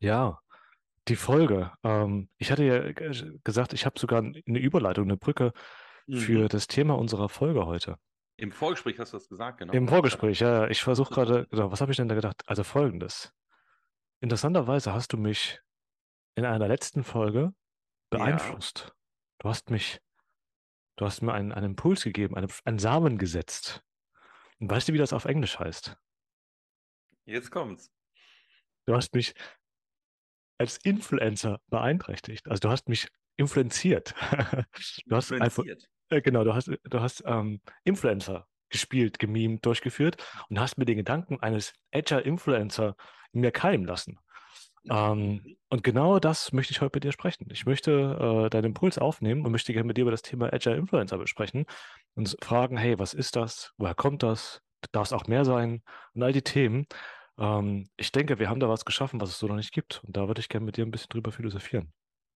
Ja, die Folge. Ähm, ich hatte ja gesagt, ich habe sogar eine Überleitung, eine Brücke für Mhm. das Thema unserer Folge heute. Im Vorgespräch hast du das gesagt, genau. Im Vorgespräch, ja, ich versuche gerade, genau, was habe ich denn da gedacht? Also folgendes. Interessanterweise hast du mich in einer letzten Folge beeinflusst. Du hast mich, du hast mir einen, einen Impuls gegeben, einen, einen Samen gesetzt. Und weißt du, wie das auf Englisch heißt? Jetzt kommt's. Du hast mich als Influencer beeinträchtigt. Also du hast mich influenziert. Du hast einfach, äh, genau, du hast, du hast ähm, Influencer gespielt, gemimt, durchgeführt und hast mir den Gedanken eines Agile Influencer in mir keimen lassen. Ähm, und genau das möchte ich heute mit dir sprechen. Ich möchte äh, deinen Impuls aufnehmen und möchte gerne mit dir über das Thema Agile Influencer besprechen und fragen, hey, was ist das? Woher kommt das? Darf es auch mehr sein? Und all die Themen. Ähm, ich denke, wir haben da was geschaffen, was es so noch nicht gibt. Und da würde ich gerne mit dir ein bisschen drüber philosophieren.